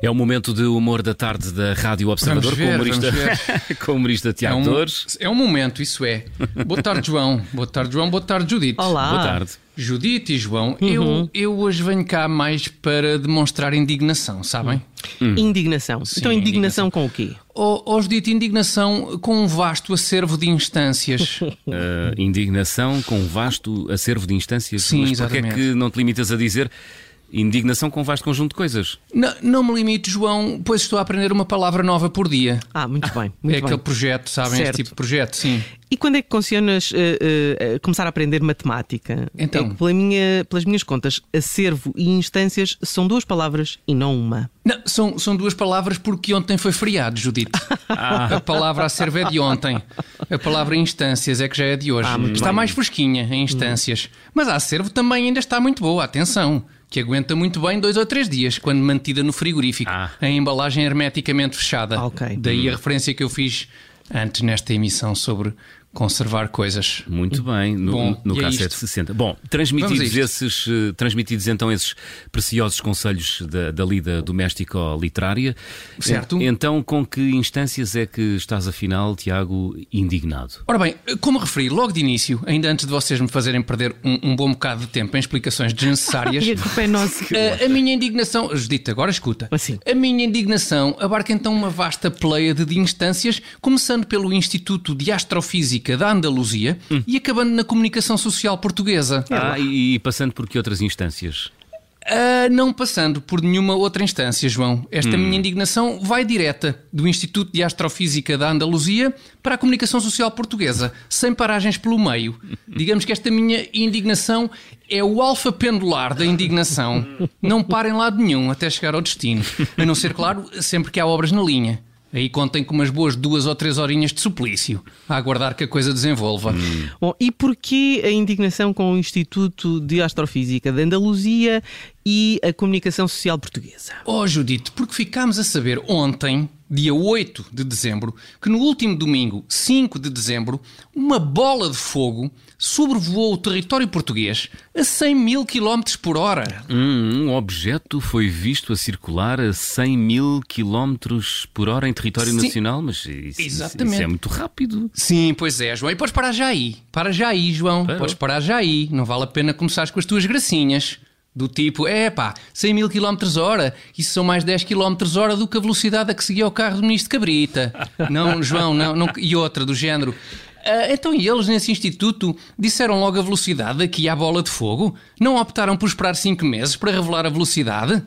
É o momento de humor da tarde da Rádio Observador ver, com, o humorista, com o humorista É Tiago um, Dores. é um momento, isso é. Boa tarde, João. Boa tarde, João. Boa tarde, Judite. Olá. Boa tarde. Judite e João, eu, eu hoje venho cá mais para demonstrar indignação, sabem? Indignação. então, indignação com o quê? Ou Judite, indignação com um vasto acervo de instâncias. Uh, indignação com vasto acervo de instâncias. Sim, Mas porquê é exatamente. que não te limitas a dizer indignação com vasto conjunto de coisas? não, não me limite, João, pois estou a aprender uma palavra nova por dia. Ah, muito bem. Muito é bem. aquele projeto, sabem? Certo. Este tipo de projeto, sim. E quando é que concionas eh, eh, começar a aprender matemática? Então? É que pela minha, pelas minhas contas, acervo e instâncias são duas palavras e não uma. Não, são, são duas palavras porque ontem foi feriado, Judite. A palavra acervo é de ontem. A palavra instâncias é que já é de hoje. Ah, muito está bem. mais fresquinha em instâncias. Mas a acervo também ainda está muito boa, atenção. Que aguenta muito bem dois ou três dias, quando mantida no frigorífico, Ah. em embalagem hermeticamente fechada. Ah, ok. Daí a referência que eu fiz antes nesta emissão sobre conservar coisas. Muito bem, no, Bom, no e é K760. Bom, transmitidos, esses, eh, transmitidos então esses preciosos conselhos da, da lida doméstico-literária, Certo. en- então com que instâncias é que estás afinal, Tiago, indignado? Ora bem, como referi logo de início, ainda antes de vocês me fazerem perder um, um bom bocado de tempo em explicações desnecessárias, E a culpa é nossa. A, a minha indignação, Judita, agora escuta. Assim. A minha indignação abarca então uma vasta pleiade de instâncias, começando pelo Instituto de Astrofísica da Andaluzia e acabando na comunicação social portuguesa. Ah, e, e passando por que outras instâncias? Ah, não passando por nenhuma outra instância, João. Esta minha indignação vai direta do Instituto de Astrofísica da Andaluzia para a comunicação social portuguesa, sem paragens pelo meio. Digamos que esta minha indignação é o alfa pendular da indignação. Não para em lado nenhum até chegar ao destino. A não ser, claro, sempre que há obras na linha. Aí contem com umas boas duas ou três horinhas de suplício, a aguardar que a coisa desenvolva. Bom, e porquê a indignação com o Instituto de Astrofísica de Andaluzia e a Comunicação Social Portuguesa? Oh, Judite, porque ficámos a saber ontem, dia 8 de dezembro, que no último domingo, 5 de dezembro, uma bola de fogo sobrevoou o território português a 100 mil km por hora. Hum, um objeto foi visto a circular a 100 mil quilómetros por hora em território Sim. nacional, mas isso, Exatamente. isso é muito rápido. Sim, pois é, João. E podes parar já aí. Para já aí, João. Parou. Podes parar já aí. Não vale a pena começares com as tuas gracinhas. Do tipo, é pá, 100 mil km hora, isso são mais 10 km hora do que a velocidade a que seguia o carro do ministro Cabrita. não, João, não, não. E outra do género. "Ah, então, e eles nesse instituto disseram logo a velocidade aqui à bola de fogo? Não optaram por esperar 5 meses para revelar a velocidade?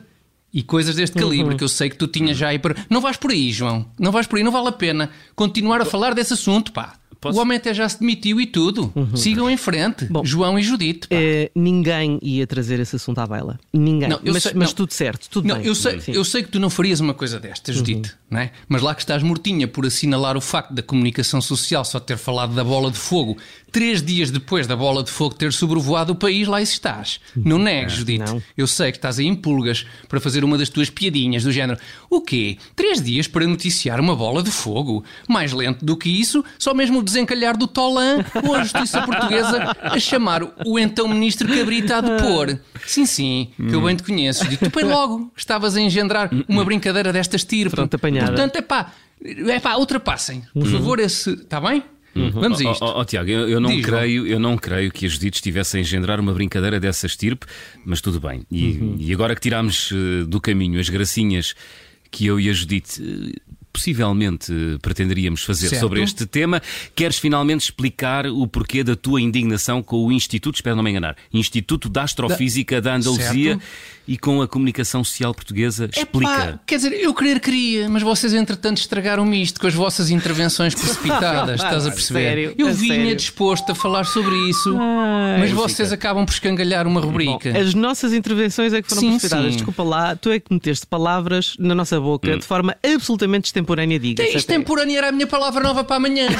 E coisas deste calibre que eu sei que tu tinhas já aí para. Não vais por aí, João. Não vais por aí, não vale a pena continuar a falar desse assunto, pá. Posso- O homem até já se demitiu e tudo. Sigam em frente. Bom. João e Judite. Eh, ninguém ia trazer esse assunto à baila. Ninguém. Não, mas, sei- mas não. tudo certo, tudo Não, bem. eu sei, Sim. eu sei que tu não farias uma coisa destas, Judite, não é? Mas lá que estás mortinha por assinalar o facto da comunicação social só ter falado da bola de fogo três dias depois da bola de fogo ter sobrevoado o país, lá isso estás. Não negues, Judite. não. Eu sei que estás aí em pulgas para fazer uma das tuas piadinhas do género. O quê? Três dias para noticiar uma bola de fogo? Mais lento do que isso, só mesmo o desencalhar do Tolan ou a justiça portuguesa a chamar o então ministro Cabrita a depor. Sim, sim, que eu bem te conheço. Digo, tu bem logo estavas a engendrar uma brincadeira desta estirpe. Pronto, apanhada. Portanto, é pá, é pá, ultrapassem. Por favor, esse. Está bem? Vamos a isto. ó, ó, Tiago, eu, eu não Diz, creio, eu não creio que a Judite estivesse a engendrar uma brincadeira dessa estirpe, mas tudo bem. E, Uhum. e agora que tirámos eh, do caminho as gracinhas que eu e a Judite eh, possivelmente eh, pretenderíamos fazer Certo. sobre este tema, queres finalmente explicar o porquê da tua indignação com o Instituto, espero não me enganar, Instituto da Astrofísica da, Andaluzia Certo. E com a comunicação social portuguesa? Epá, Explica. quer dizer, eu querer queria, mas vocês entretanto estragaram-me isto com as vossas intervenções precipitadas, estás a perceber? sério? Eu A vinha sério? disposto a falar sobre isso, mas vocês acabam por escangalhar uma Bom, rubrica. as nossas intervenções é que foram Sim, precipitadas. sim. Desculpa lá, tu é que meteste palavras na nossa boca de forma absolutamente extemporânea, diga É, Extemporânea era a minha palavra nova para amanhã.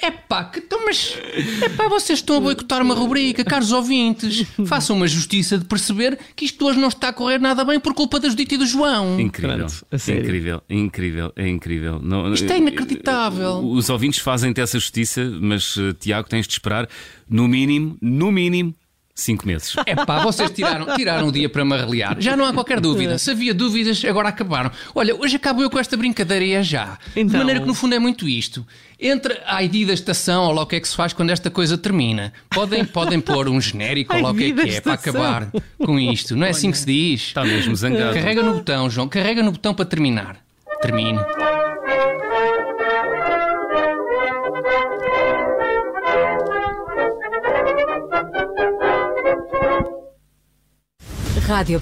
É pá, que, então, mas é pá, vocês estão a boicotar uma rubrica, caros ouvintes. Façam uma justiça de perceber que isto hoje não está a correr nada bem por culpa da Judite e do João. Incrível, Pronto, incrível, incrível, é incrível. Não- Isto é inacreditável. Os ouvintes fazem-te essa justiça, mas eh, Tiago, tens de esperar no mínimo, no mínimo, cinco meses. É pá, vocês tiraram, tiraram o dia para me arreliar. Já não há qualquer dúvida. Se havia dúvidas, agora acabaram. Olha, hoje acabo eu com esta brincadeira e é já. De Então. maneira que no fundo é muito isto. Entre a ID da estação ou lá o que é que se faz quando esta coisa termina. Podem, podem pôr um genérico ou lá o que é que é para acabar com isto. Não é assim que se diz? Está mesmo zangado. Carrega no botão, João. Carrega no botão para terminar. Termine. Rádio